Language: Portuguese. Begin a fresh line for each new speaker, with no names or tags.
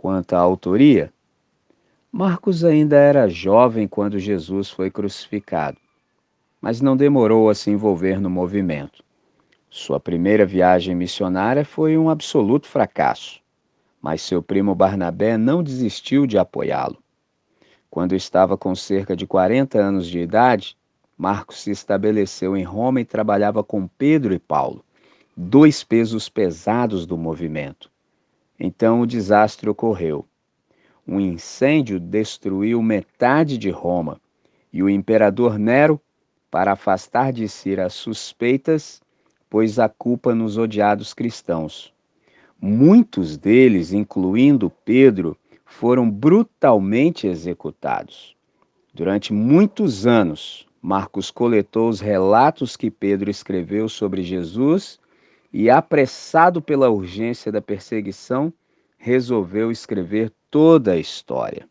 Quanto à autoria, Marcos ainda era jovem quando Jesus foi crucificado, mas não demorou a se envolver no movimento. Sua primeira viagem missionária foi um absoluto fracasso, mas seu primo Barnabé não desistiu de apoiá-lo. Quando estava com cerca de 40 anos de idade, Marcos se estabeleceu em Roma e trabalhava com Pedro e Paulo, dois pesos pesados do movimento. Então o desastre ocorreu. Um incêndio destruiu metade de Roma e o imperador Nero, para afastar de si as suspeitas, pôs a culpa nos odiados cristãos. Muitos deles, incluindo Pedro, foram brutalmente executados. Durante muitos anos, Marcos coletou os relatos que Pedro escreveu sobre Jesus e, apressado pela urgência da perseguição, resolveu escrever toda a história.